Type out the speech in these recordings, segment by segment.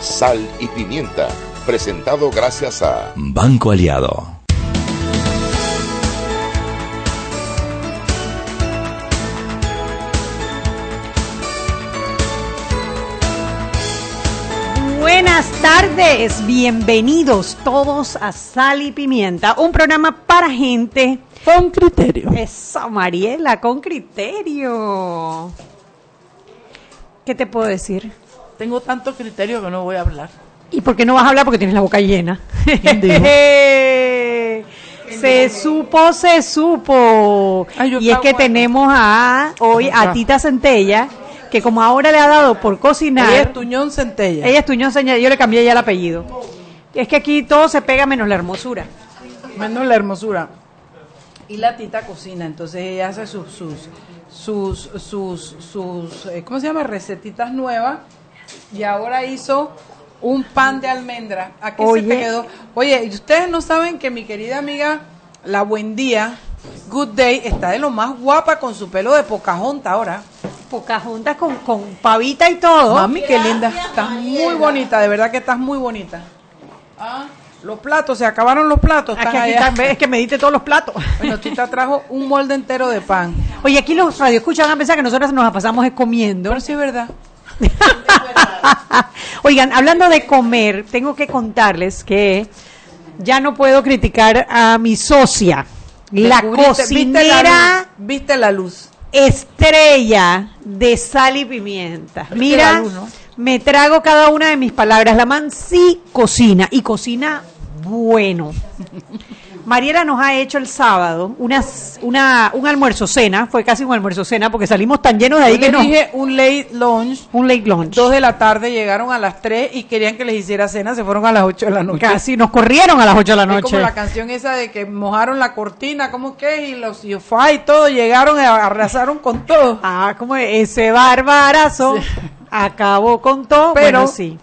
Sal y pimienta, presentado gracias a Banco Aliado. Buenas tardes, bienvenidos todos a Sal y Pimienta, un programa para gente con criterio. Eso, Mariela, con criterio. ¿Qué te puedo decir? Tengo tanto criterio que no voy a hablar. ¿Y por qué no vas a hablar? Porque tienes la boca llena. se supo, se supo. y es que tenemos a hoy a Tita Centella, que como ahora le ha dado por cocinar. Ella es Tuñón Centella. Ella es Tuñón Centella, yo le cambié ya el apellido. Es que aquí todo se pega menos la hermosura. Menos la hermosura. Y la Tita cocina, entonces ella hace sus sus sus sus, sus eh, ¿cómo se llama? recetitas nuevas y ahora hizo un pan de almendra. ¿A qué se te quedó? Oye, ¿y ustedes no saben que mi querida amiga La Buen Día, Good Day, está de lo más guapa con su pelo de Pocahontas ahora? Pocahontas con, con pavita y todo. Mami, qué linda. Estás muy bonita, de verdad que estás muy bonita. Ah, los platos, se acabaron los platos. Es que, es que me diste todos los platos. Bueno, Tita trajo un molde entero de pan. Oye, aquí los radioescuchas van a pensar que nosotros nos pasamos comiendo. Pero sí es verdad. Oigan, hablando de comer, tengo que contarles que ya no puedo criticar a mi socia, la cocinera. ¿Viste la, luz? Estrella de sal y pimienta. Mira, me trago cada una de mis palabras. La man sí cocina y cocina bueno. Mariela nos ha hecho el sábado una, una, un almuerzo cena, fue casi un almuerzo cena porque salimos tan llenos de ahí que no. dije un late lunch. Un late lunch. Dos de la tarde llegaron a las tres y querían que les hiciera cena, se fueron a las ocho de la noche. Casi nos corrieron a las ocho de la noche. Es como la canción esa de que mojaron la cortina, ¿cómo que? Y los y todo, llegaron y arrasaron con todo. Ah, como ese barbarazo acabó con todo. Pero sí.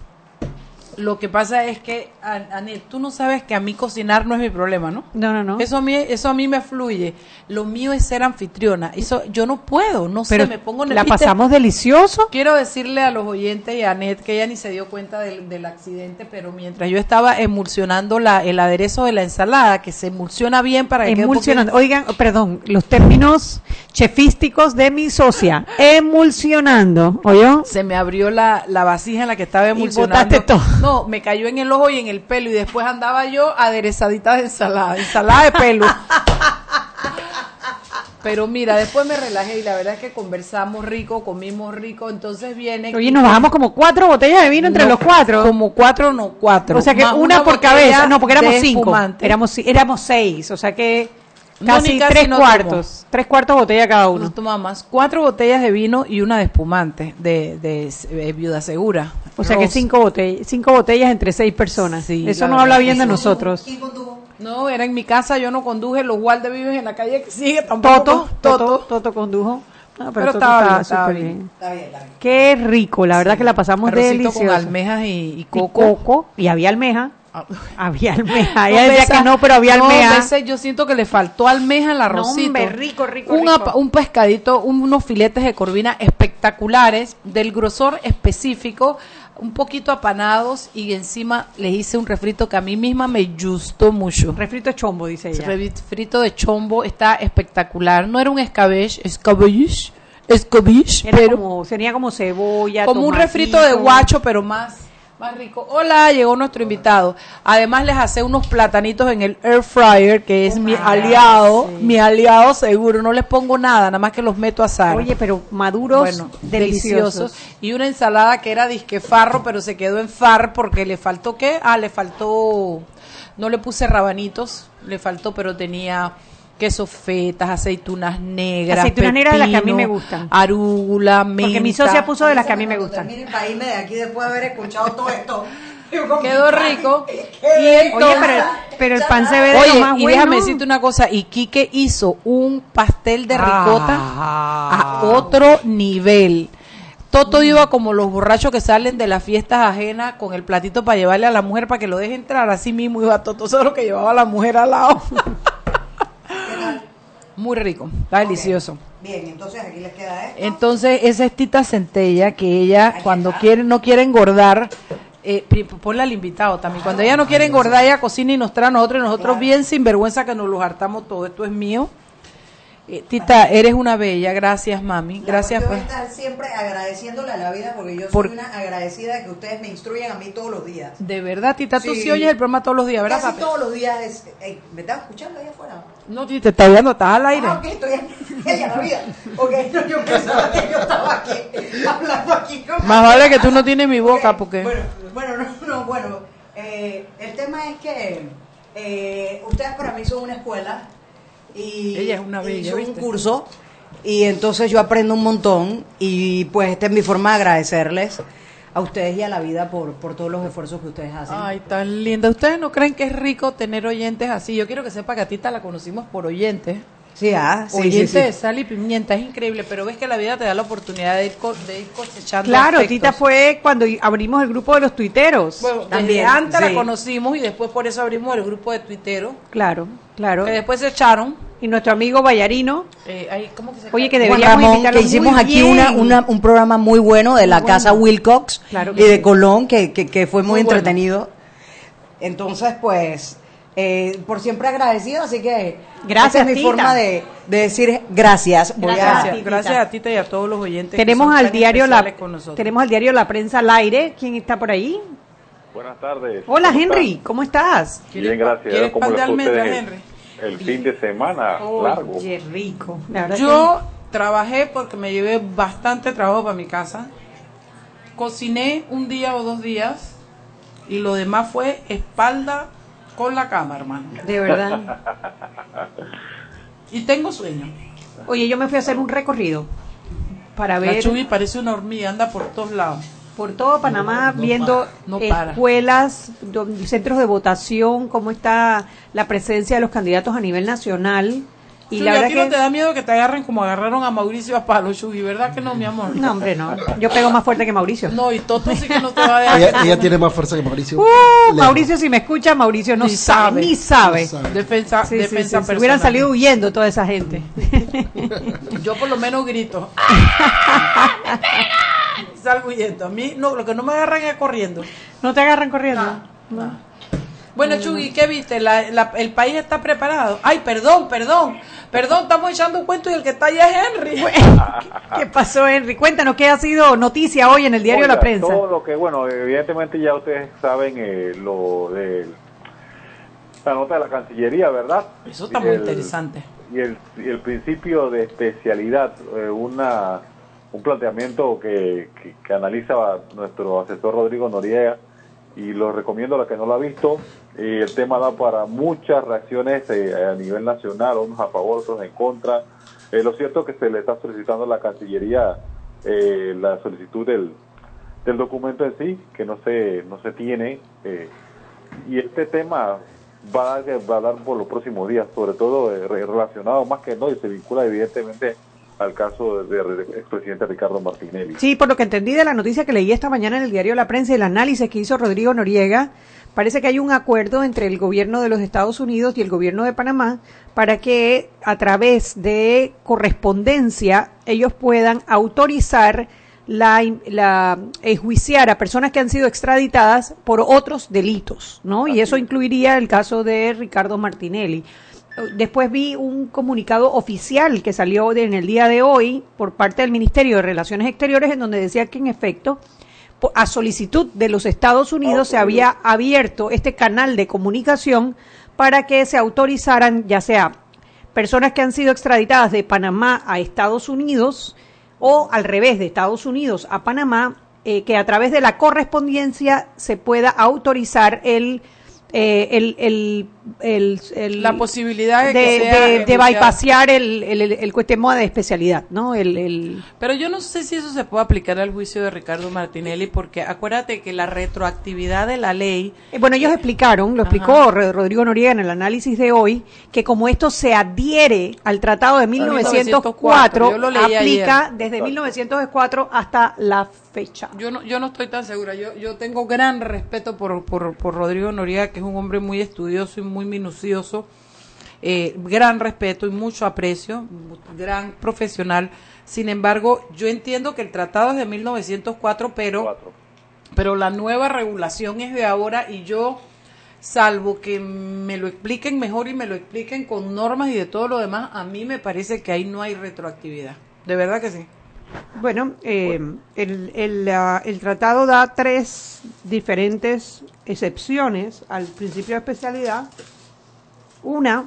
Lo que pasa es que, Anel, tú no sabes que a mí cocinar no es mi problema, ¿no? No, no, no. Eso a mí, eso a mí me fluye. Lo mío es ser anfitriona. Eso yo no puedo, no sé, me pongo La pasamos delicioso. Quiero decirle a los oyentes y a Anet que ella ni se dio cuenta del, accidente, pero mientras yo estaba emulsionando la, el aderezo de la ensalada, que se emulsiona bien para que Emulsionando. Oigan, perdón, los términos chefísticos de mi socia. Emulsionando, ¿oyó? Se me abrió la, la vasija en la que estaba emulsionando. Y todo. No, me cayó en el ojo y en el pelo y después andaba yo aderezadita de ensalada, ensalada de pelo. Pero mira, después me relajé y la verdad es que conversamos rico, comimos rico, entonces viene... Oye, nos bajamos como cuatro botellas de vino entre los cuatro. Como cuatro, no cuatro. O sea que una, por cabeza, no, porque éramos cinco. Éramos, éramos seis, o sea que casi, tres cuartos. Tres cuartos botella cada uno. Nos tomamos cuatro botellas de vino y una de espumante, de, de, viuda segura. O sea que cinco botellas, cinco botellas entre seis personas. Sí, Eso no habla bien de nosotros. No, era en mi casa, yo no conduje, los guardes viven en la calle que sigue tampoco. Toto, Toto, Toto, condujo. pero, estaba, súper bien. Está bien, Qué rico, la verdad que la pasamos delicioso. con almejas y, coco. y, coco. y había almeja. Había almeja. Ella decía que no, pero había almeja. yo siento que le faltó almeja al arrocito. No, rico, rico, un, rico. un pescadito, unos filetes de corvina espectaculares, del grosor específico, un poquito apanados y encima les hice un refrito que a mí misma me gustó mucho. Refrito de chombo, dice ella. Refrito de chombo está espectacular. No era un escabeche, escabeche, escabeche, pero como, sería como cebolla, como un refrito de guacho, pero más más rico. Hola, llegó nuestro invitado. Además les hace unos platanitos en el air fryer, que es mi aliado, mi aliado seguro. No les pongo nada, nada más que los meto a asar. Oye, pero maduros, bueno, deliciosos. Y una ensalada que era disque farro, pero se quedó en far porque le faltó qué? Ah, le faltó, no le puse rabanitos, le faltó, pero tenía queso fetas, aceitunas negras. Aceitunas negras de las que a mí me gustan. Arúgula, menta. Porque mi socia puso de las que a mí me gustan. Mire, de aquí después de haber escuchado todo esto. quedó rico. Y Oye, pero, el pan se ve de Oye, lo más y déjame decirte una cosa, y Quique hizo un pastel de ricota a Ah. otro nivel. Toto iba como los borrachos que salen de las fiestas ajenas con el platito para llevarle a la mujer para que lo deje entrar. Así mismo iba Toto, solo que llevaba a la mujer al lado. Muy rico, está delicioso. Bien, entonces aquí les queda esto. Entonces, esa es Tita Centella que ella cuando quiere no quiere engordar, eh, ponle al invitado también. Cuando ella no quiere engordar, ella cocina y nos trae a nosotros y nosotros bien sin vergüenza que nos los hartamos todo. Esto es mío. Eh, Tita, eres una bella. Gracias, mami. Gracias. Yo Pues. estar siempre agradeciéndole a la vida porque yo soy Por- una agradecida de que ustedes me instruyen a mí todos los días. De verdad, Tita, tú Sí. sí oyes el programa todos los días, ¿verdad, Casi papi? todos los días es... Ey, ¿Me estás escuchando ahí afuera? No, Tita, te está oyendo, estás al aire. Ah, ok, estoy en la vida. Ok, no, yo pensaba que yo estaba aquí, hablando aquí. con- Más vale que tú no tienes mi boca, porque... Bueno, bueno, no, no, bueno. eh, el tema es que eh, ustedes para mí son una escuela y Ella es una bella, ¿viste? un curso y entonces yo aprendo un montón y pues esta es mi forma de agradecerles a ustedes y a la vida por, por todos los esfuerzos que ustedes hacen. Ay, tan linda. ¿Ustedes no creen que es rico tener oyentes así? Yo quiero que sepa que a Tita la conocimos por oyentes. Sí, ah, sí, oyente sí, sí. de sal y pimienta, es increíble, pero ves que la vida te da la oportunidad de ir, co- de ir cosechando Claro. Tita fue cuando abrimos el grupo de los tuiteros. Bueno, desde También, antes sí. la conocimos y después por eso abrimos el grupo de tuiteros, Claro, claro. que después se echaron. Y nuestro amigo Vallarino, eh, ahí, ¿cómo que se Oye, que deberíamos Ramón, invitarlo que hicimos muy aquí bien. una, una- un programa muy bueno de la Muy casa bueno. Wilcox Claro y de. Colón, que, que, que fue muy, Muy bueno. entretenido. Entonces, pues, eh, por siempre agradecido, así que Gracias, esa es mi Tita. forma de, de decir gracias. Voy a- Gracias, Tita. gracias a Tita y a todos los oyentes. que tenemos son al tan diario la con nosotros. tenemos al diario La Prensa al aire. ¿Quién está por ahí? Buenas tardes. Hola ¿Cómo Henry, están? ¿cómo estás? Bien, gracias. ¿Quieres ¿Cómo pan de les fue a ustedes Henry? El fin de semana largo. Oye, rico. La Yo trabajé porque me llevé bastante trabajo para mi casa. Cociné un día o dos días y lo demás fue espalda con la cama, hermano. de verdad. Y tengo sueño. Oye, yo me fui a hacer un recorrido para La ver Chubi parece una hormiga, anda por todos lados. por todo Panamá viendo no escuelas, centros de votación, cómo está la presencia de los candidatos a nivel nacional. Y la a verdad ti que no te da miedo que te agarren como agarraron a Mauricio a palo, ¿verdad que no, mi amor? No, hombre, no. Yo pego más fuerte que Mauricio. No, y Toto sí que no te va a dejar. Ella, ella tiene más fuerza que Mauricio. Uh. Mauricio, si me escucha, Mauricio no Ni sabe, sabe. ni sabe. No sabe. Defensa, Sí, defensa sí, personal. hubieran salido huyendo toda esa gente. Yo por lo menos grito. Salgo huyendo. A mí no, lo que no me agarran es corriendo. ¿No te agarran corriendo? Bueno, Chugui, ¿qué viste? La- la- el país está preparado. Ay, perdón, perdón. Perdón, estamos echando un cuento y el que está allá es Henry. ¿Qué pasó, Henry? Cuéntanos qué ha sido noticia hoy en el diario Oiga, La Prensa. Todo lo que, bueno, evidentemente ya ustedes saben eh, lo de la nota de la Cancillería, ¿verdad? Eso está Y muy el- interesante. Y el, y el principio de especialidad, eh, una un planteamiento que, que, que analiza nuestro asesor Rodrigo Noriega y lo recomiendo a la que no lo ha visto. Eh, el tema da para muchas reacciones eh, a nivel nacional, unos a favor, otros en contra. Eh, lo cierto es que se le está solicitando a la Cancillería eh, la solicitud del, del documento en sí, que no se, no se tiene. eh, y este tema va a, va a dar por los próximos días, sobre todo re- relacionado más que no, y se vincula evidentemente al caso del de, expresidente Ricardo Martinelli. Sí, por lo que entendí de la noticia que leí esta mañana en el diario La Prensa y el análisis que hizo Rodrigo Noriega, parece que hay un acuerdo entre el gobierno de los Estados Unidos y el gobierno de Panamá para que a través de correspondencia ellos puedan autorizar la, la enjuiciar a personas que han sido extraditadas por otros delitos, ¿no? Y eso incluiría el caso de Ricardo Martinelli. Después vi un comunicado oficial que salió en el día de hoy por parte del Ministerio de Relaciones Exteriores en donde decía que en efecto a solicitud de los Estados Unidos se había abierto este canal de comunicación para que se autorizaran ya sea personas que han sido extraditadas de Panamá a Estados Unidos o al revés de Estados Unidos a Panamá eh, que a través de la correspondencia se pueda autorizar el, eh, el, el el, la posibilidad de, de, de, bypassear el, el, el, de especialidad, ¿no? El, Pero yo no sé si eso se puede aplicar al juicio de Ricardo Martinelli, porque acuérdate que la retroactividad de la ley... Eh, bueno, ellos explicaron, lo explicó Rodrigo Noriega en el análisis de hoy, que como esto se adhiere al Tratado de 1904, aplica desde 1904 hasta la fecha. Yo no, yo no estoy tan segura. Yo, yo tengo gran respeto por, por, por Rodrigo Noriega, que es un hombre muy estudioso y muy minucioso. Eh, gran respeto y mucho aprecio, gran profesional. Sin embargo, yo entiendo que el tratado es de 1904, pero, pero la nueva regulación es de ahora y yo, salvo que me lo expliquen mejor y me lo expliquen con normas y de todo lo demás, a mí me parece que ahí no hay retroactividad. De verdad que sí. Bueno, eh, el, el, el, tratado da tres diferentes excepciones al principio de especialidad. Una,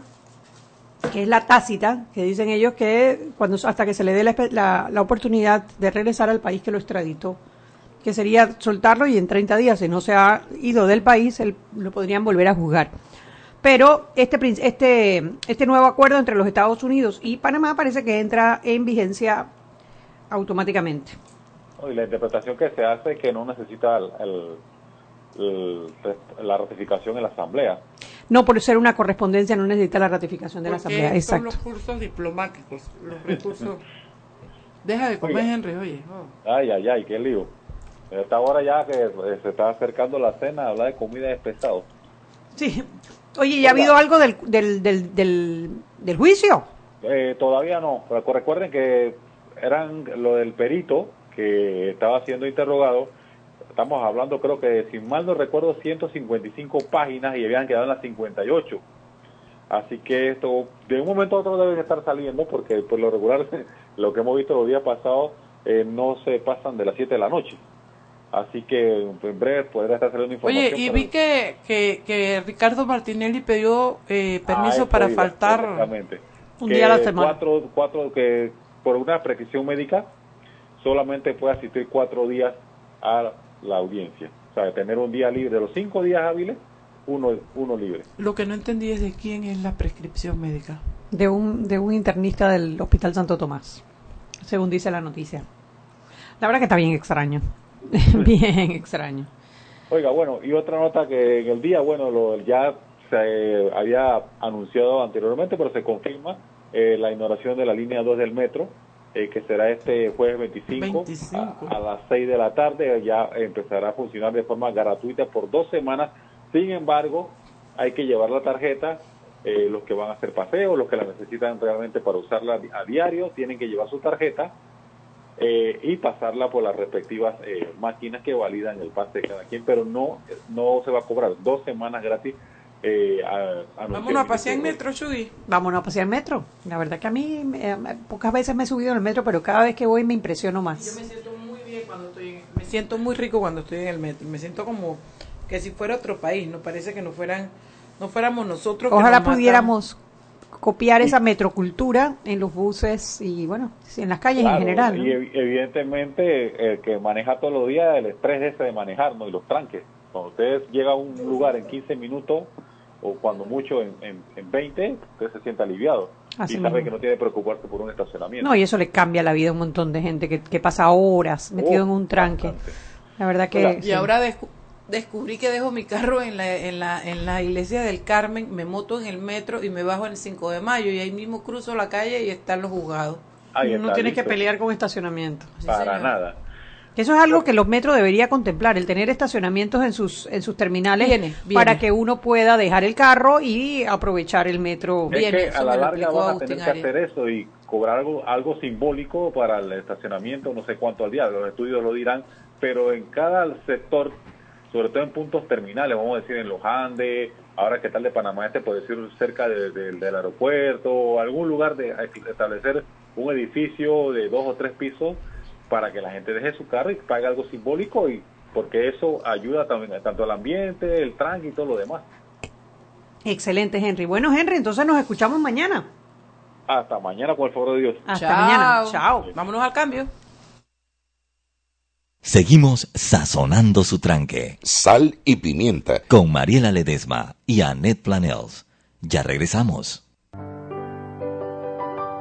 que es la tácita, que dicen ellos que cuando hasta que se le dé la, la, oportunidad de regresar al país que lo extraditó, que sería soltarlo y en 30 días, si no se ha ido del país, lo podrían volver a juzgar. Pero este, este, este nuevo acuerdo entre los Estados Unidos y Panamá parece que entra en vigencia automáticamente. y la interpretación que se hace es que no necesita la ratificación en la Asamblea. No, por ser una correspondencia no necesita la ratificación de la Asamblea. Exacto. Son los cursos diplomáticos, los recursos. Deja de comer, Henry, oye. Oh. Ay, ay, ay, qué lío. Esta hora ya que eh, se está acercando la cena, hablar de comida es pesado. Sí. Oye, ¿ya ha habido algo del, del, del, del, juicio? Eh, todavía no. Pero recuerden que eran lo del perito que estaba siendo interrogado. Estamos hablando, creo que, si mal no recuerdo, 155 páginas y habían quedado en las 58. Así que esto, de un momento a otro deben estar saliendo porque por lo regular, lo que hemos visto los días pasados, eh, no se pasan de las 7 de la noche. Así que en breve podrá estar saliendo información. Oye, y vi que, que, Ricardo Martinelli pidió eh, permiso ah, para faltar un día a la semana. Cuatro, cuatro, que por una prescripción médica solamente puede asistir cuatro días a la audiencia. O sea, tener un día libre, de los cinco días hábiles, uno, uno libre. Lo que no entendí es de quién es la prescripción médica. De un, de un internista del Hospital Santo Tomás, según dice la noticia. La verdad que está bien extraño. bien extraño. Oiga, bueno, y otra nota que en el día, bueno, lo, ya se había anunciado anteriormente, pero se confirma eh, la inauguración de la línea 2 del metro, eh, que será este jueves 25, A, las 6 de la tarde. Ya empezará a funcionar de forma gratuita por dos semanas. Sin embargo, hay que llevar la tarjeta. Eh, los que van a hacer paseo, los que la necesitan realmente para usarla a diario, tienen que llevar su tarjeta y pasarla por las respectivas máquinas que validan el pase de cada quien, pero no, no se va a cobrar dos semanas gratis eh, Vámonos a pasear en metro, Chuy. Vámonos a pasear en metro. La verdad que a mí eh, pocas veces me he subido en el metro, pero cada vez que voy me impresiono más. Yo me siento muy bien cuando estoy, me siento muy rico cuando estoy en el metro. Me siento como que si fuera otro país. No parece que no fueran, no fuéramos nosotros. Ojalá pudiéramos copiar esa metrocultura en los buses y bueno, en las calles en general. Y evidentemente el que maneja todos los días el estrés ese de manejar ¿no? y los tranques. Cuando usted llega a un lugar en 15 minutos o cuando mucho en, en, 20, usted se siente aliviado. y sabe que no tiene que preocuparse por un estacionamiento. No, y eso le cambia la vida a un montón de gente que, que pasa horas metido en un tranque. La verdad que... y ahora descubrí que dejo mi carro en la, en, la, en la iglesia del Carmen, me moto en el metro y me bajo en el 5 de mayo y ahí mismo cruzo la calle y están los juzgados. no tiene que pelear con estacionamiento. Para nada. Eso es algo que los metros debería contemplar, el tener estacionamientos en sus en sus terminales para que uno pueda dejar el carro y aprovechar el metro. Es que a la larga van a tener que hacer eso y cobrar algo, algo simbólico para el estacionamiento, no sé cuánto al día, los estudios lo dirán, pero en cada sector, sobre todo en puntos terminales, vamos a decir en los Andes, ahora que tal de Panamá este puede decir cerca del aeropuerto, algún lugar de establecer un edificio de dos o tres pisos para que la gente deje su carro y pague algo simbólico y porque eso ayuda también tanto al ambiente, el tránsito y todo lo demás. Excelente, Henry. Bueno, Henry, entonces nos escuchamos mañana. Hasta mañana, con el favor de Dios. Hasta mañana. Chao. Vámonos al cambio. Seguimos sazonando su tranque. Sal y pimienta. Con Mariela Ledesma y Annette Planels. Ya regresamos.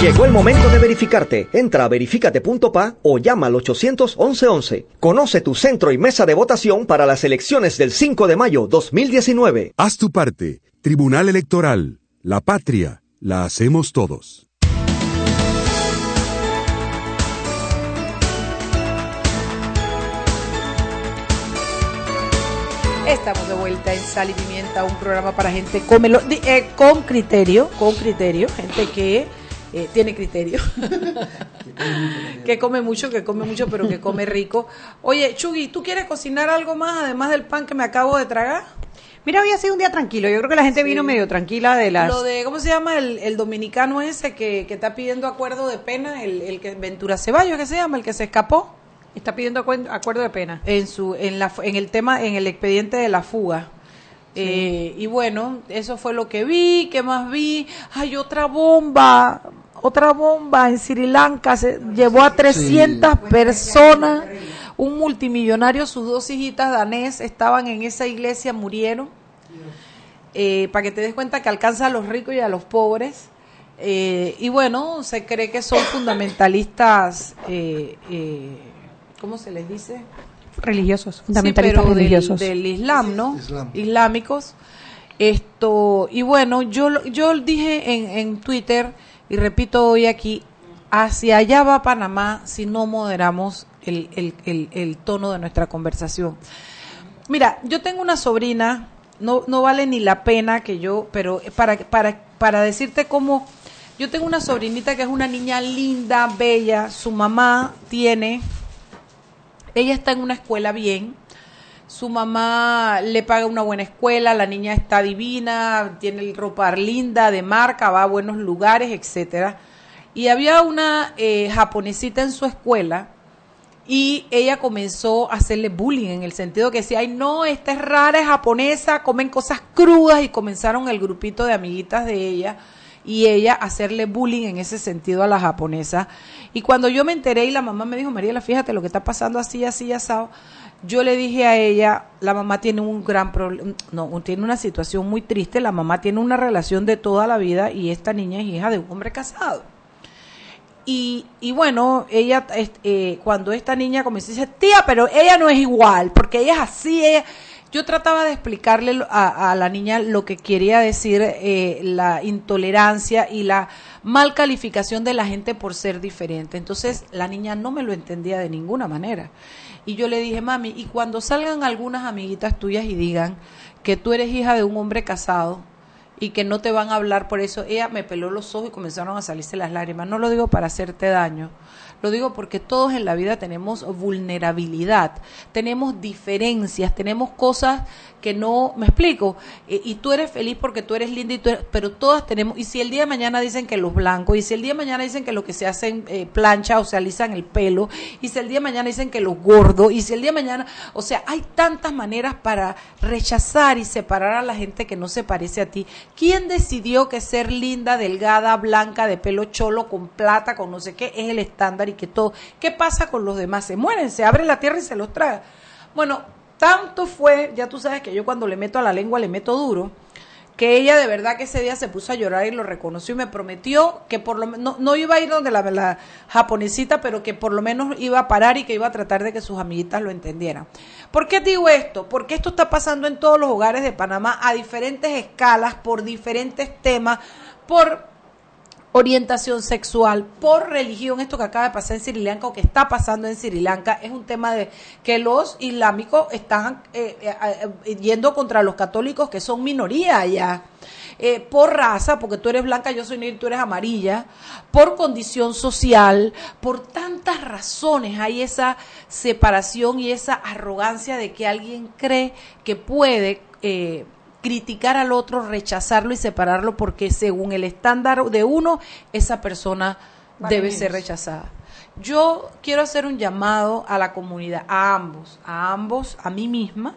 Llegó el momento de verificarte. Entra a verificate.pa o llama al 811 Conoce tu centro y mesa de votación para las elecciones del 5 de mayo 2019. Haz tu parte. Tribunal Electoral. La patria. La hacemos todos. Estamos de vuelta en Sal y Pimienta, un programa para gente cómelo, eh, con criterio, con criterio, gente que eh, tiene criterio. que come mucho, que come mucho, pero que come rico. Oye, Chugui, ¿tú quieres cocinar algo más además del pan que me acabo de tragar? Mira, hoy ha sido un día tranquilo. Yo creo que la gente vino medio tranquila de las. Lo de, ¿cómo se llama? El, dominicano ese que, está pidiendo acuerdo de pena, el, que Ventura Ceballos, que se llama, el que se escapó. Está pidiendo acuerdo de pena. En, su, en, la, en el tema, en el expediente de la fuga. Eh, y bueno, eso fue lo que vi. ¿Qué más vi? Hay otra bomba otra bomba en Sri Lanka, se llevó a 300 personas, un multimillonario, sus dos hijitas danés estaban en esa iglesia, murieron, eh, para que te des cuenta que alcanza a los ricos y a los pobres. Eh, y bueno, se cree que son fundamentalistas, eh, ¿cómo se les dice? Religiosos, fundamentalistas religiosos. Del, Islam, ¿no? Islámicos. Esto, y bueno, yo, yo dije en, en Twitter, y repito hoy aquí, hacia allá va Panamá si no moderamos el, el, el, tono de nuestra conversación. Mira, yo tengo una sobrina, no, no vale ni la pena que yo, pero para, para, para decirte cómo, yo tengo una sobrinita que es una niña linda, bella, su mamá tiene, ella está en una escuela bien, su mamá le paga una buena escuela, la niña está divina, tiene ropa linda, de marca, va a buenos lugares, etcétera. Y había una eh, japonesita en su escuela y ella comenzó a hacerle bullying en el sentido que decía, ay no, esta es rara, es japonesa, comen cosas crudas y comenzaron el grupito de amiguitas de ella y ella a hacerle bullying en ese sentido a la japonesa. Y cuando yo me enteré y la mamá me dijo, Mariela, fíjate lo que está pasando así, así, asado, yo le dije a ella, la mamá tiene un gran problema, no, tiene una situación muy triste, la mamá tiene una relación de toda la vida y esta niña es hija de un hombre casado. Y, y bueno, ella, eh, cuando esta niña comenzó, dice, tía, pero ella no es igual, porque ella es así, Yo trataba de explicarle a, la niña lo que quería decir eh, la intolerancia y la mal calificación de la gente por ser diferente. Entonces la niña no me lo entendía de ninguna manera. Y yo le dije, mami, y cuando salgan algunas amiguitas tuyas y digan que tú eres hija de un hombre casado, y que no te van a hablar por eso. Ella me peló los ojos y comenzaron a salirse las lágrimas. No lo digo para hacerte daño, lo digo porque todos en la vida tenemos vulnerabilidad, tenemos diferencias, tenemos cosas que no, me explico, y tú eres feliz porque tú eres linda, y tú pero todas tenemos, y si el día de mañana dicen que los blancos, y si el día de mañana dicen que lo que se hacen eh, plancha o se alisan el pelo, y si el día de mañana dicen que los gordos, y si el día de mañana, o sea, hay tantas maneras para rechazar y separar a la gente que no se parece a ti. ¿Quién decidió que ser linda, delgada, blanca, de pelo cholo, con plata, con no sé qué, es el estándar y que todo? ¿Qué pasa con los demás? Se mueren, se abre la tierra y se los traga. Bueno, tanto fue, ya tú sabes que yo cuando le meto a la lengua le meto duro, que ella de verdad que ese día se puso a llorar y lo reconoció y me prometió que por lo menos, no, iba a ir donde la, la, japonesita, pero que por lo menos iba a parar y que iba a tratar de que sus amiguitas lo entendieran. ¿Por qué digo esto? Porque esto está pasando en todos los hogares de Panamá a diferentes escalas, por diferentes temas, por orientación sexual, por religión, esto que acaba de pasar en Sri Lanka o que está pasando en Sri Lanka, es un tema de que los islámicos están eh, eh, eh, yendo contra los católicos que son minoría allá. por raza, porque tú eres blanca, yo soy negra, tú eres amarilla, por condición social, por tantas razones hay esa separación y esa arrogancia de que alguien cree que puede criticar al otro, rechazarlo y separarlo porque según el estándar de uno, esa persona debe ser rechazada. Yo quiero hacer un llamado a la comunidad, a ambos, a ambos, a mí misma.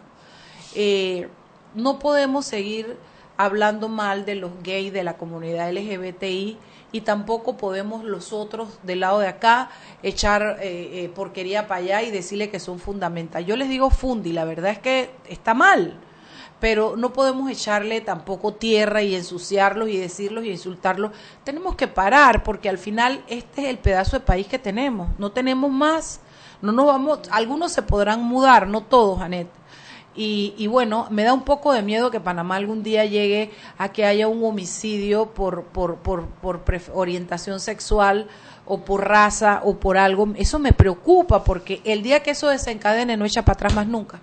Eh, no podemos seguir hablando mal de los gays, de la comunidad LGBTI, y tampoco podemos los otros del lado de acá echar eh, eh, porquería para allá y decirle que son fundamentales. Yo les digo fundi, la verdad es que está mal pero no podemos echarle tampoco tierra y ensuciarlos y decirlos y insultarlos. Tenemos que parar porque al final este es el pedazo de país que tenemos, no tenemos más, no nos vamos, algunos se podrán mudar, no todos, Anet. Y, y, bueno, me da un poco de miedo que Panamá algún día llegue a que haya un homicidio por, por, por, por orientación sexual o por raza o por algo. Eso me preocupa porque el día que eso desencadene no echa para atrás más nunca.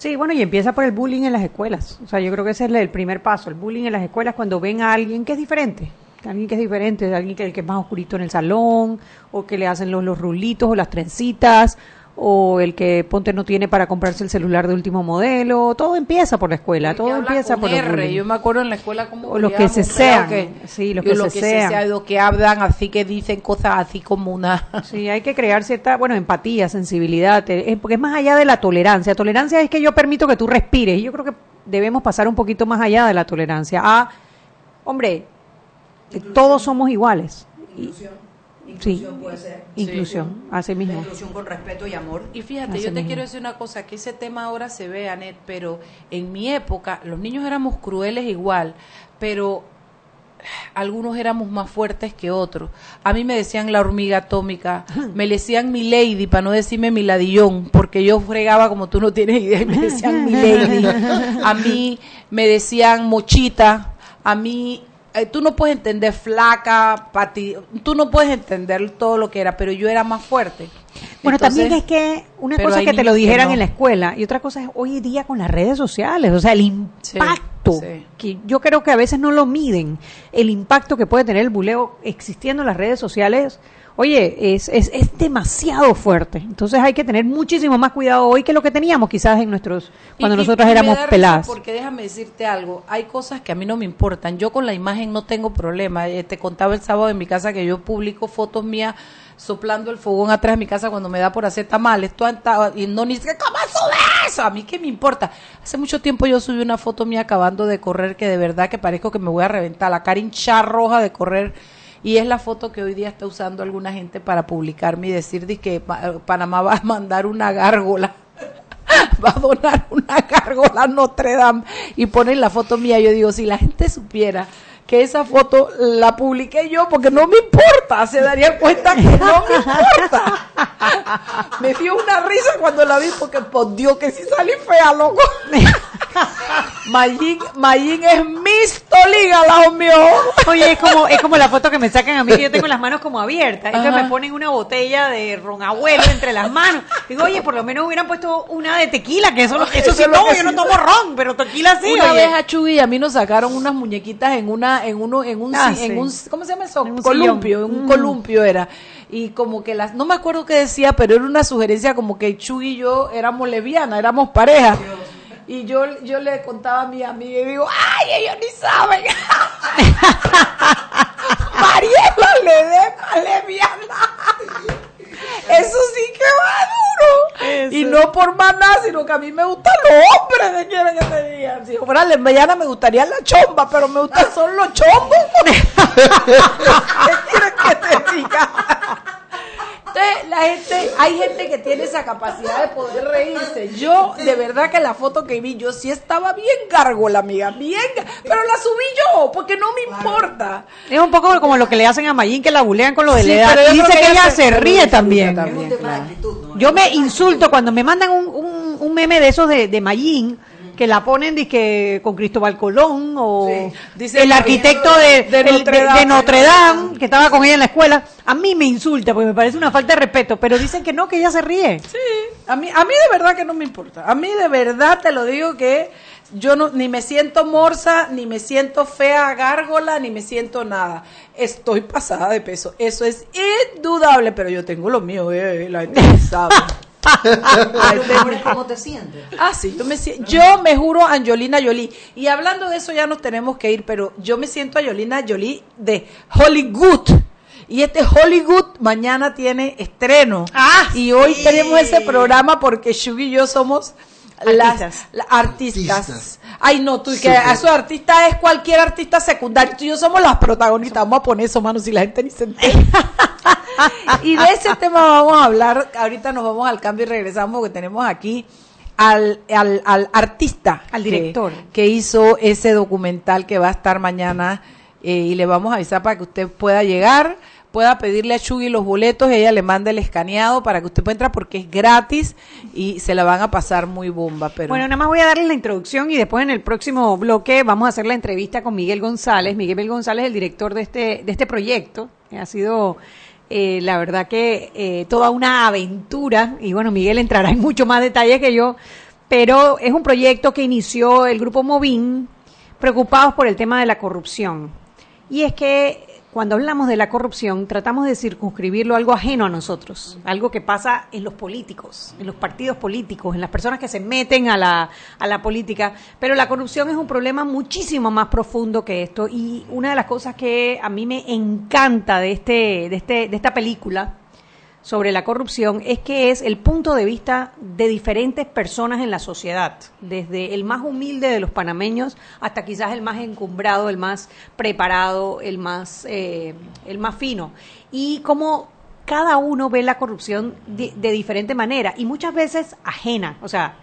Sí, bueno, y empieza por el bullying en las escuelas. O sea, yo creo que ese es el primer paso, el bullying en las escuelas cuando ven a alguien que es diferente, alguien que es diferente, alguien que, que es más oscurito en el salón, o que le hacen los, los rulitos o las trencitas, o el que ponte no tiene para comprarse el celular de último modelo, todo empieza por la escuela, todo empieza por R. Yo me acuerdo en la escuela como o los que se sean, sí, los que, se, sean, los que hablan así que dicen cosas así como una Sí, hay que crear cierta, bueno, empatía, sensibilidad, porque es más allá de la tolerancia. Tolerancia es que yo permito que tú respires y yo creo que debemos pasar un poquito más allá de la tolerancia. A hombre, todos somos iguales. Inclusión puede ser. Inclusión, así mismo. inclusión con respeto y amor. Y fíjate, yo te quiero decir una cosa, que ese tema ahora se ve, Anet, pero en mi época los niños éramos crueles igual, pero algunos éramos más fuertes que otros. A mí me decían la hormiga atómica, me decían mi lady, para no decirme mi ladillón, porque yo fregaba como tú no tienes idea, me decían mi lady. A mí me decían mochita, a mí eh, tú no puedes entender flaca, pati, tú no puedes entender todo lo que era, pero yo era más fuerte. Bueno, también es que una cosa es que te lo dijeran en la escuela y otra cosa es hoy día con las redes sociales, o sea, el impacto que yo creo que a veces no lo miden, el impacto que puede tener el buleo existiendo en las redes sociales oye, es, es, es demasiado fuerte. Entonces hay que tener muchísimo más cuidado hoy que lo que teníamos quizás en nuestros, cuando Y- nosotros y éramos peladas. Porque déjame decirte algo, hay cosas que a mí no me importan. Yo con la imagen no tengo problema. Eh, te contaba el sábado en mi casa que yo publico fotos mías soplando el fogón atrás de mi casa cuando me da por hacer tamales. Anta- y no ni sé cómo sube eso. A mí qué me importa. Hace mucho tiempo yo subí una foto mía acabando de correr que de verdad que parezco que me voy a reventar. La cara hinchada roja de correr. Y es la foto que hoy día está usando alguna gente para publicarme y decir de que Pa- Panamá va a mandar una gárgola va a donar una gárgola a Notre Dame y ponen la foto mía. Yo digo, si la gente supiera que esa foto la publiqué yo, porque no me importa, se daría cuenta que no me importa. Me dio una risa cuando la vi, porque por Dios que si salí fea, loco. Mayín, Mayín es Miss Toliga, lado mío. Oye, es como, es como la foto que me sacan a mí, que yo tengo las manos como abiertas. Entonces Ajá. me ponen una botella de ron abuelo entre las manos. Digo, oye, por lo menos hubieran puesto una de tequila, que eso, eso Eso sí tomo, yo no tomo ron, pero tequila sí, una oye. vez a Chuy y a mí nos sacaron unas muñequitas en una en uno en un Ah, en sí. un ¿cómo se llama eso? En un columpio, en un Mm. columpio era. Y como que las no me acuerdo qué decía, pero era una sugerencia como que Chuy y yo éramos lesbianas, éramos pareja. Y yo, yo le contaba a mi amiga y digo, ¡ay, ellos ni saben! Mariela le dé lesbiana. Eso sí que va duro. Y no por más nada, sino que a mí me gustan los hombres, ¿qué quieren que te digan? Si fuera lesbiana me gustaría la chomba, pero me gustan son los chombos. ¿Qué quieren que te diga? La gente, hay gente que tiene esa capacidad de poder reírse. Yo, de verdad que la foto que vi, yo sí estaba bien gárgola, amiga, bien, pero la subí yo, porque no me importa. Es un poco como lo que le hacen a Mayín, que la bulean con lo de Sí, la edad. pero dice que que ella se se- ríe también. Yo me insulto cuando me mandan un, un, un meme de esos de, de Mayín, que la ponen dizque, con Cristóbal Colón o Dice el que- arquitecto de, Notre Dame. de Notre Dame, que estaba con ella en la escuela. A mí me insulta porque me parece una falta de respeto, pero dicen que no, que ella se ríe. Sí, a mí, a mí de verdad que no me importa. A mí de verdad te lo digo que yo no, ni me siento morsa, ni me siento fea gárgola, ni me siento nada. Estoy pasada de peso. Eso es indudable, pero yo tengo lo mío, eh, la gente sabe. ¿Cómo te sientes? Ah, sí, yo me, yo me juro a Angelina Jolie. Y hablando de eso ya nos tenemos que ir, pero yo me siento a Angelina Jolie de Hollywood. Y este Hollywood mañana tiene estreno. y hoy tenemos ese programa porque Shugi y yo somos las Artistas. la- artistas. Ay, no, tú y que a esos artistas es cualquier artista secundario. Tú y yo somos las protagonistas. Vamos a poner eso, mano, si la gente ni se entera. y de ese tema vamos a hablar. Ahorita nos vamos al cambio y regresamos porque tenemos aquí al, al, al artista, Al que- director. que, hizo ese documental que va a estar mañana eh, y le vamos a avisar para que usted pueda llegar, pueda pedirle a Chugi los boletos, ella le manda el escaneado para que usted pueda entrar porque es gratis y se la van a pasar muy bomba. Pero Bueno, nada más voy a darles la introducción y después en el próximo bloque vamos a hacer la entrevista con Miguel González. Miguel González es el director de este, de este proyecto. Ha sido, eh, la verdad que eh, toda una aventura y bueno, Miguel entrará en mucho más detalle que yo, pero es un proyecto que inició el grupo Movin preocupados por el tema de la corrupción. Y es que cuando hablamos de la corrupción, tratamos de circunscribirlo a algo ajeno a nosotros, algo que pasa en los políticos, en los partidos políticos, en las personas que se meten a la, a la política. Pero la corrupción es un problema muchísimo más profundo que esto. Y una de las cosas que a mí me encanta de, este, de, este, de esta película sobre la corrupción es que es el punto de vista de diferentes personas en la sociedad, desde el más humilde de los panameños hasta quizás el más encumbrado, el más preparado, el más, eh, el más fino. Y cómo cada uno ve la corrupción de, de diferente manera y muchas veces ajena, o sea,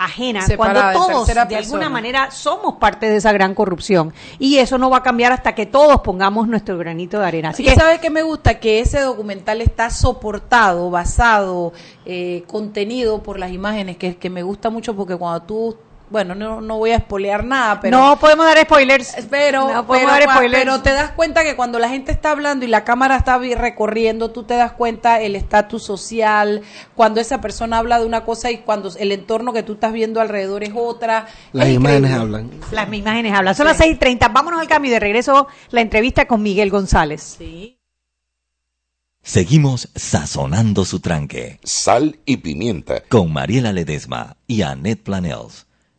ajena, Separada, cuando todos de alguna manera somos parte de esa gran corrupción. Y eso no va a cambiar hasta que todos pongamos nuestro granito de arena. Así y que sabe que me gusta que ese documental está soportado, basado, eh, contenido por las imágenes, que, que me gusta mucho porque cuando tú, bueno, no, no voy a espolear nada, pero no podemos dar spoilers. pero, No pero, podemos dar spoilers. pero te das cuenta que cuando la gente está hablando y la cámara está recorriendo, tú te das cuenta el estatus social, cuando esa persona habla de una cosa y cuando el entorno que tú estás viendo alrededor es otra. Las Es imágenes increíble. hablan. Las imágenes hablan. Son las 6.30. Vámonos al cambio y de regreso la entrevista con Miguel González. Sí. Seguimos sazonando su tranque. Sal y pimienta. Con Mariela Ledesma y Annette Planels.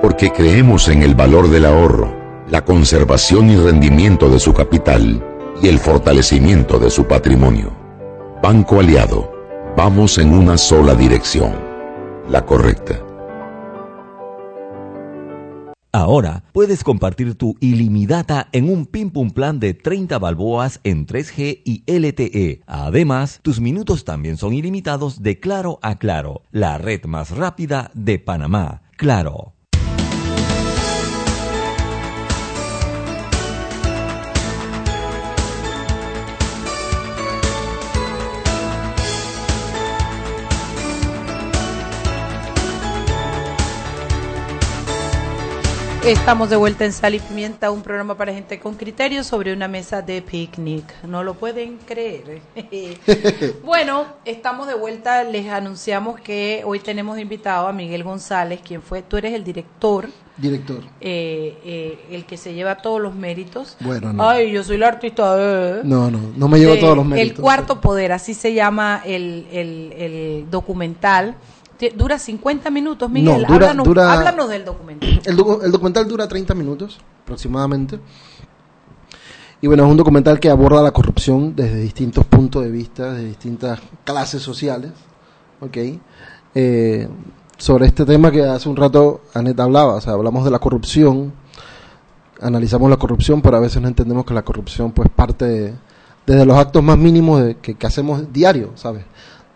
porque creemos en el valor del ahorro, la conservación y rendimiento de su capital y el fortalecimiento de su patrimonio. Banco Aliado, vamos en una sola dirección, la correcta. Ahora puedes compartir tu ilimitada en un Pim Pum Plan de 30 balboas en 3G y LTE. Además, tus minutos también son ilimitados de Claro a Claro, la red más rápida de Panamá. Claro. Estamos de vuelta en Sal y Pimienta, un programa para gente con criterios sobre una mesa de picnic. No lo pueden creer. bueno, estamos de vuelta. Les anunciamos que hoy tenemos invitado a Miguel González, quien fue, tú eres el director. Director. Eh, eh, el que se lleva todos los méritos. Bueno, no. Ay, yo soy la artista de... No, no, no me llevo todos los méritos. El cuarto poder, así se llama el, el, el documental dura 50 minutos, Miguel. háblanos, del documental. El, documental dura 30 minutos aproximadamente. Y bueno, es un documental que aborda la corrupción desde distintos puntos de vista, de distintas clases sociales. ¿Ok? Eh, sobre este tema que hace un rato Anet hablaba, o sea, hablamos de la corrupción, analizamos la corrupción, pero a veces no entendemos que la corrupción pues parte desde los actos más mínimos de, que, que hacemos diario, ¿sabes?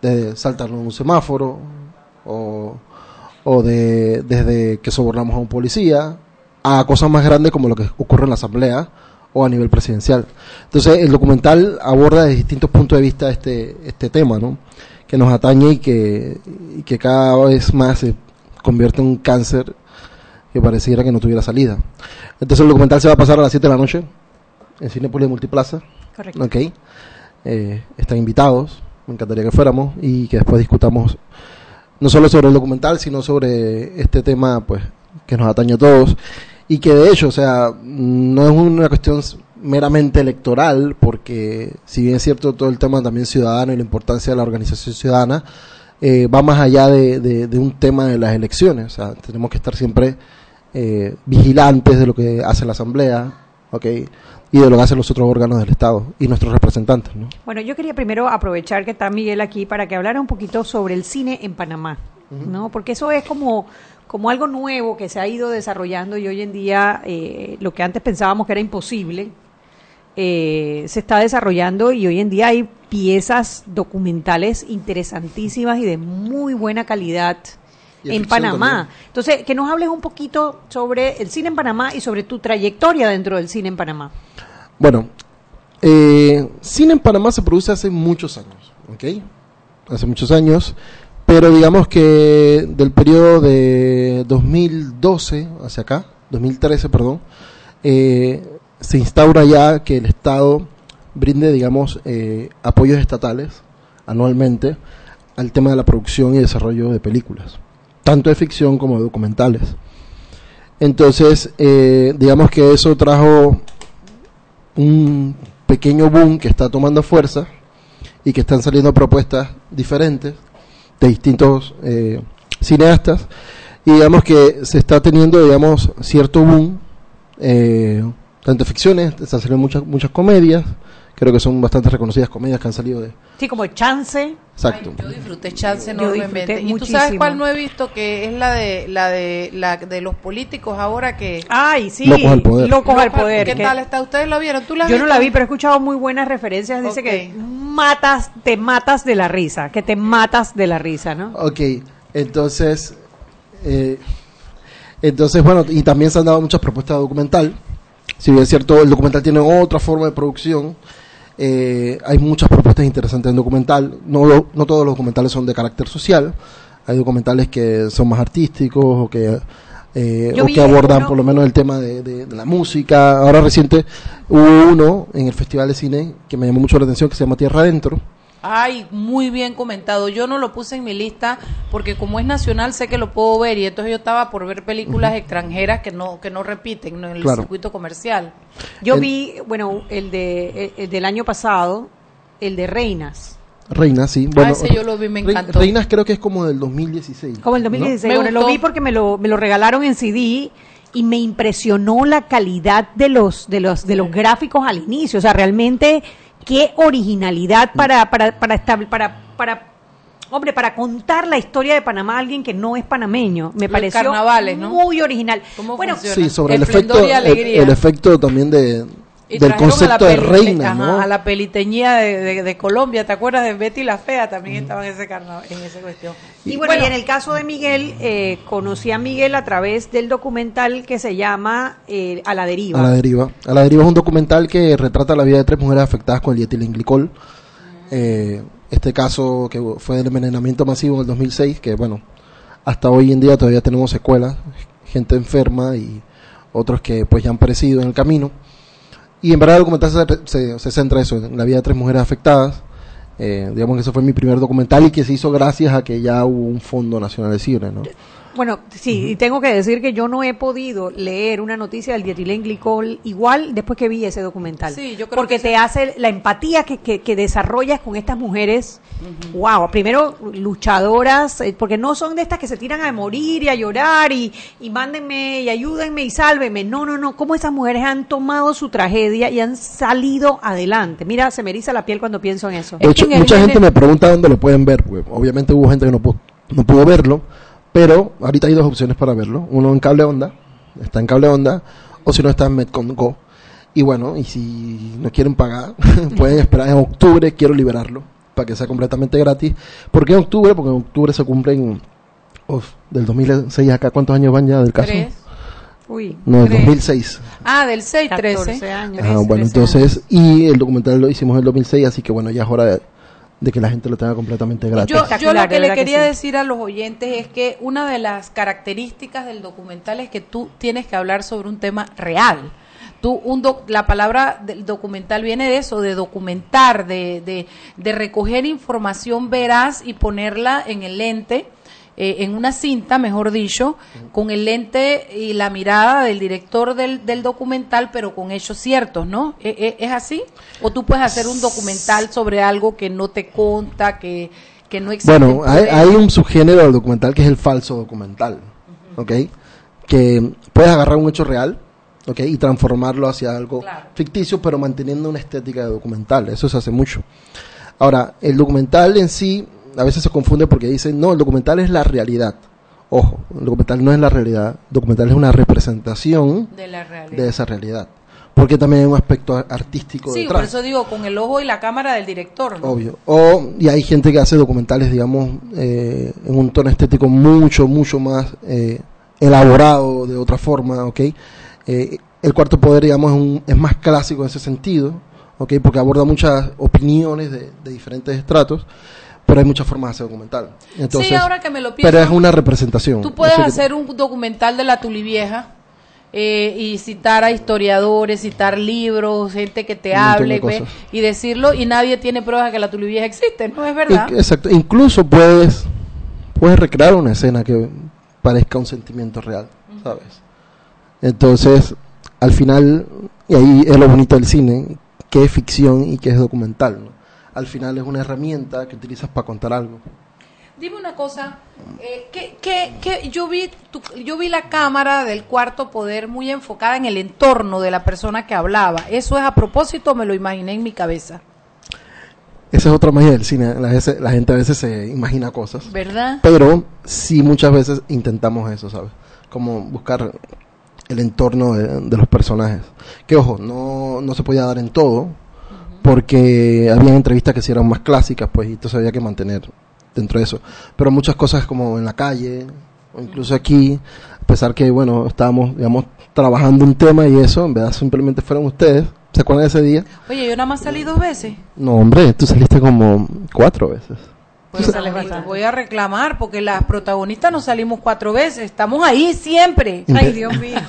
Desde saltarnos un semáforo, o, o de, desde que sobornamos a un policía a cosas más grandes como lo que ocurre en la asamblea o a nivel presidencial. Entonces el documental aborda desde distintos puntos de vista este, este tema, ¿no? que nos atañe y que, y que cada vez más se convierte en un cáncer que pareciera que no tuviera salida. Entonces el documental se va a pasar a las 7 de la noche en Cinepolis Multiplaza. Correcto. Okay. Eh, están invitados, me encantaría que fuéramos y que después discutamos no solo sobre el documental, sino sobre este tema pues que nos atañe a todos y que de hecho, o sea, no es una cuestión meramente electoral, porque si bien es cierto todo el tema también ciudadano y la importancia de la organización ciudadana, eh, va más allá de, un tema de las elecciones, o sea, tenemos que estar siempre eh, vigilantes de lo que hace la Asamblea, ¿ok? Y de lo que hacen los otros órganos del Estado y nuestros representantes, ¿no? Bueno, yo quería primero aprovechar que está Miguel aquí para que hablara un poquito sobre el cine en Panamá, ¿no? Porque eso es como, como algo nuevo que se ha ido desarrollando y hoy en día eh, lo que antes pensábamos que era imposible, eh, se está desarrollando y hoy en día hay piezas documentales interesantísimas y de muy buena calidad en Panamá. también. Entonces, que nos hables un poquito sobre el cine en Panamá y sobre tu trayectoria dentro del cine en Panamá. Bueno, eh, cine en Panamá se produce hace muchos años, ¿ok? Hace muchos años, pero digamos que del periodo de 2012 hacia acá, 2013, perdón, eh, se instaura ya que el Estado brinde, digamos, eh, apoyos estatales anualmente al tema de la producción y desarrollo de películas, tanto de ficción como de documentales. Entonces, eh, digamos que eso trajo un pequeño boom que está tomando fuerza y que están saliendo propuestas diferentes de distintos eh, cineastas y digamos que se está teniendo digamos cierto boom eh, tanto ficciones están saliendo muchas muchas comedias creo que son bastante reconocidas comedias que han salido de Sí, como Chance. exacto Yo disfruté Chance Yo enormemente. disfruté ¿Y tú sabes cuál no he visto? Que es la de la de la de los políticos ahora que Ay, sí. Locos al poder. Locos al poder. ¿Qué tal está? ¿Ustedes lo vieron? ¿Tú la Yo no la vi, pero he escuchado muy buenas referencias. Dice que matas, te matas de la risa, que te matas de la risa, ¿no? Ok, entonces, eh, entonces bueno, y también se han dado muchas propuestas de documental. Si bien es cierto, el documental tiene otra forma de producción, eh, hay muchas propuestas interesantes en documental. No, lo- no todos los documentales son de carácter social. Hay documentales que son más artísticos o que, eh, o que abordan uno- por lo menos el tema de, de- de la música. Ahora reciente hubo uno en el Festival de Cine que me llamó mucho la atención que se llama Tierra Adentro. Ay, muy bien comentado. Yo no lo puse en mi lista porque como es nacional sé que lo puedo ver y entonces yo estaba por ver películas extranjeras que no que no repiten ¿no? en el Claro. circuito comercial. Yo El- vi, bueno, el de el, el del año pasado, el de Reinas. Reina, sí. Bueno, Ah, ese yo lo vi, me encantó. Reinas creo que es como del 2016. Como el ¿no? 2016. Me Bueno, lo vi porque me lo, me lo regalaron en CD y me impresionó la calidad de los, de los, de los gráficos al inicio. O sea, realmente qué originalidad para, para, para, estab- para, para, hombre, para contar la historia de Panamá a alguien que no es panameño. Me Los pareció carnavales, ¿no? muy original. ¿Cómo Bueno, funciona? Sí, sobre el, Esplendor efecto, y el, el efecto también de, Y del concepto a de reina, ajá, ¿no? A la peliteñía de, de- de Colombia, ¿te acuerdas de Betty la Fea? También estaba en ese carnaval, en esa cuestión. Y bueno, y en el caso de Miguel, eh, conocí a Miguel a través del documental que se llama eh, A la deriva. A la deriva. A la deriva es un documental que retrata la vida de tres mujeres afectadas con el dietilenglicol. Eh, este caso que fue del envenenamiento masivo en el 2006, que bueno, hasta hoy en día todavía tenemos secuelas, gente enferma y otros que pues ya han perecido en el camino. Y en verdad el documental se, se- se centra eso, en la vida de tres mujeres afectadas. Eh, digamos que ese fue mi primer documental y que se hizo gracias a que ya hubo un Fondo Nacional de Cine, ¿no? Bueno, sí, y tengo que decir que yo no he podido leer una noticia del dietilenglicol igual después que vi ese documental. Sí, yo creo Porque que te hace la empatía que, que, que desarrollas con estas mujeres. Wow, primero luchadoras, eh, porque no son de estas que se tiran a morir y a llorar y, y mándenme y ayúdenme y sálvenme. No, no, no. Cómo esas mujeres han tomado su tragedia y han salido adelante. Mira, se me eriza la piel cuando pienso en eso. De hecho, mucha gente me pregunta dónde lo pueden ver. pues, obviamente hubo gente que no pudo, no pudo verlo, pero ahorita hay dos opciones para verlo. Uno en cable onda, está en cable onda, o si no está en Metcon Go. Y bueno, y si no quieren pagar, pueden esperar en octubre, quiero liberarlo, para que sea completamente gratis. ¿Por qué en octubre? Porque en octubre se cumplen, uf, del 2006 acá, ¿cuántos años van ya del caso? Tres. Uy, No, del Tres. 2006. Ah, del 6, 13. 14 años. Ajá, bueno, entonces, y el documental lo hicimos en el 2006, así que bueno, ya es hora de, de que la gente lo tenga completamente gratis. Yo, lo que le que quería sí. decir a los oyentes es que una de las características del documental es que tú tienes que hablar sobre un tema real. Tú, un doc- la palabra del documental viene de eso, de documentar, de, de, de recoger información veraz y ponerla en el lente, eh, en una cinta, mejor dicho, con el lente y la mirada del director del, del documental, pero con hechos ciertos, ¿no? ¿E- e- ¿Es así? ¿O tú puedes hacer un documental sobre algo que no te conta, que, que no existe? Bueno, hay, hay un subgénero del documental que es el falso documental, ¿ok? Que puedes agarrar un hecho real ¿ok? Y transformarlo hacia algo ficticio, pero manteniendo una estética de documental. Eso se hace mucho. Ahora, el documental en sí a veces se confunde porque dicen, no, el documental es la realidad. Ojo, el documental no es la realidad, el documental es una representación de, esa realidad. Porque también hay un aspecto artístico sí, por eso digo, con el ojo y la cámara del director. Obvio. O, y hay gente que hace documentales, digamos, eh, en un tono estético mucho, mucho más eh, elaborado de otra forma, ¿ok? Eh, el cuarto poder, digamos, es, un, es más clásico en ese sentido, ¿ok? Porque aborda muchas opiniones de, de diferentes estratos pero hay muchas formas de hacer documental. Entonces, sí, ahora que me lo pienso. Pero es una representación. Tú puedes hacer un documental de la Tulivieja eh, y citar a historiadores, citar libros, gente que te hable y decirlo, y nadie tiene pruebas de que la Tulivieja existe, ¿no es verdad? Exacto. Incluso puedes, puedes recrear una escena que parezca un sentimiento real, ¿sabes? Entonces, al final, y ahí es lo bonito del cine, que es ficción y que es documental, ¿no? Al final es una herramienta que utilizas para contar algo. Dime una cosa, eh, que, yo, vi yo vi la cámara del cuarto poder muy enfocada en el entorno de la persona que hablaba. ¿Eso es a propósito me lo imaginé en mi cabeza? Esa es otra magia del cine. La, la gente a veces se imagina cosas. ¿Verdad? Pero sí muchas veces intentamos eso, ¿sabes? Como buscar el entorno de, de los personajes. Que ojo, no, no se podía dar en todo, porque había entrevistas que sí eran más clásicas, pues, y entonces había que mantener dentro de eso. Pero muchas cosas como en la calle, o incluso aquí, a pesar que, bueno, estábamos, digamos, trabajando un tema y eso, en verdad simplemente fueron ustedes. ¿Se acuerdan de ese día? Oye, yo nada más salí dos veces. No, hombre, tú saliste como cuatro veces. Pues voy a reclamar porque las protagonistas no salimos cuatro veces, estamos ahí siempre. Ay, Dios mío.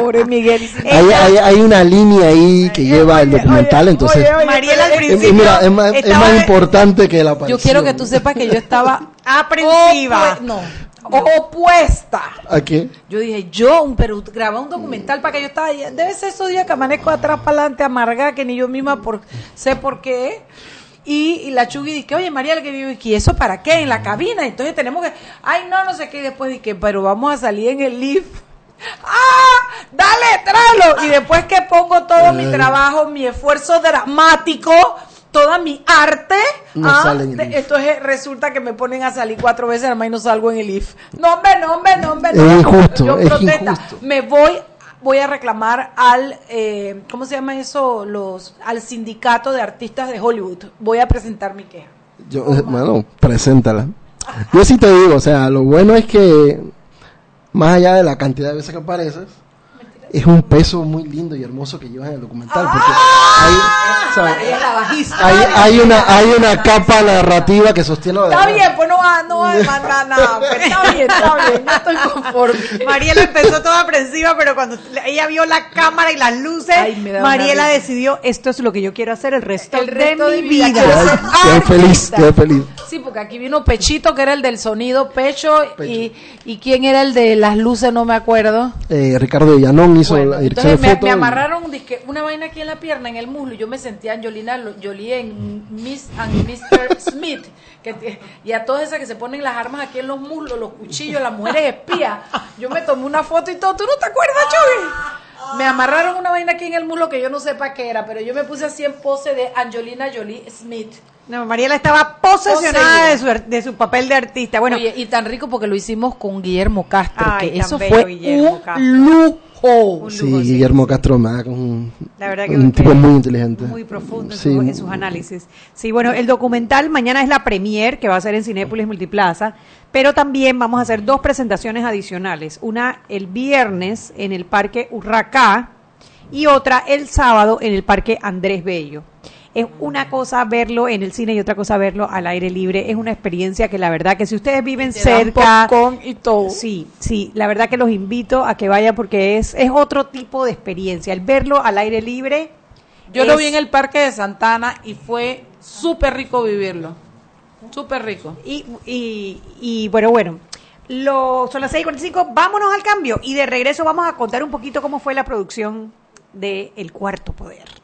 Pobre Miguel. Hay, hay, una línea ahí que lleva el documental, entonces. Mariela al principio. mira, es más, es más importante que la aparición. Yo quiero que tú sepas que yo estaba aprensiva. no, opuesta. ¿A qué? Yo dije, yo, pero grababa un documental para que yo estaba Debe ser esos días que amanezco atrás para adelante, amarga, que ni yo misma por, sé por qué. Y, la Chugui dice, oye, María, que vive aquí, ¿eso para qué? En la cabina. Entonces tenemos que, ay, no, no sé qué. Y después dije, pero vamos a salir en el lift. ¡Ah! ¡Dale, tráelo! Y después que pongo todo mi trabajo, mi esfuerzo dramático, toda mi arte, no ah, entonces resulta que me ponen a salir cuatro veces, además y no salgo en el IF. No, hombre, no, hombre, no, hombre. Es injusto, yo es injusto. Me voy voy a reclamar al, eh, ¿cómo se llama eso? Los, al sindicato de artistas de Hollywood. Voy a presentar mi queja. Yo, eh, bueno, preséntala. Yo sí te digo, o sea, lo bueno es que más allá de la cantidad de veces que apareces, es un peso muy lindo y hermoso que llevas en el documental. Porque hay, hay, una, hay una capa narrativa que sostiene Está bien, pues no va, no va a demandar nada. está bien, está bien, yo estoy conforme. Mariela empezó toda aprensiva, pero cuando ella vio la cámara y las luces, Mariela decidió, esto es lo que yo quiero hacer el resto, de, mi vida. Qué feliz, qué feliz. Sí, porque aquí vino Pechito, que era el del sonido, Pecho, Y, y quién era el de las luces, no me acuerdo. Eh, Ricardo Villanón entonces me, amarraron una vaina aquí en la pierna, en el muslo, y yo me sentía Angelina Jolie en Miss and Mr. Smith. Que, y a todas esas que se ponen las armas aquí en los muslos, los cuchillos, las mujeres espías. Yo me tomé una foto y todo. ¿Tú no te acuerdas, Chuy? Me amarraron una vaina aquí en el muslo que yo no sepa qué era, pero yo me puse así en pose de Angelina Jolie Smith. No, Mariela estaba posesionada de su, de su, papel de artista. Bueno, y tan rico porque lo hicimos con Guillermo Castro, que eso fue un lujo sí, Guillermo Castro un, un tipo muy inteligente. Muy profundo en, sus análisis. Sí, bueno, el documental mañana es la premier que va a ser en Cinépolis Multiplaza, pero también vamos a hacer dos presentaciones adicionales. Una el viernes en el Parque Urracá y otra el sábado en el Parque Andrés Bello es una cosa verlo en el cine y otra cosa verlo al aire libre. Es una experiencia que la verdad que si ustedes viven cerca, con y todo. Sí, sí, la verdad que los invito a que vayan porque es es otro tipo de experiencia. El verlo al aire libre. Yo lo vi en el Parque de Santana y fue súper rico vivirlo. Súper rico. Y, y, y bueno, bueno, lo, son las 6.45, vámonos al cambio y de regreso vamos a contar un poquito cómo fue la producción de El Cuarto Poder.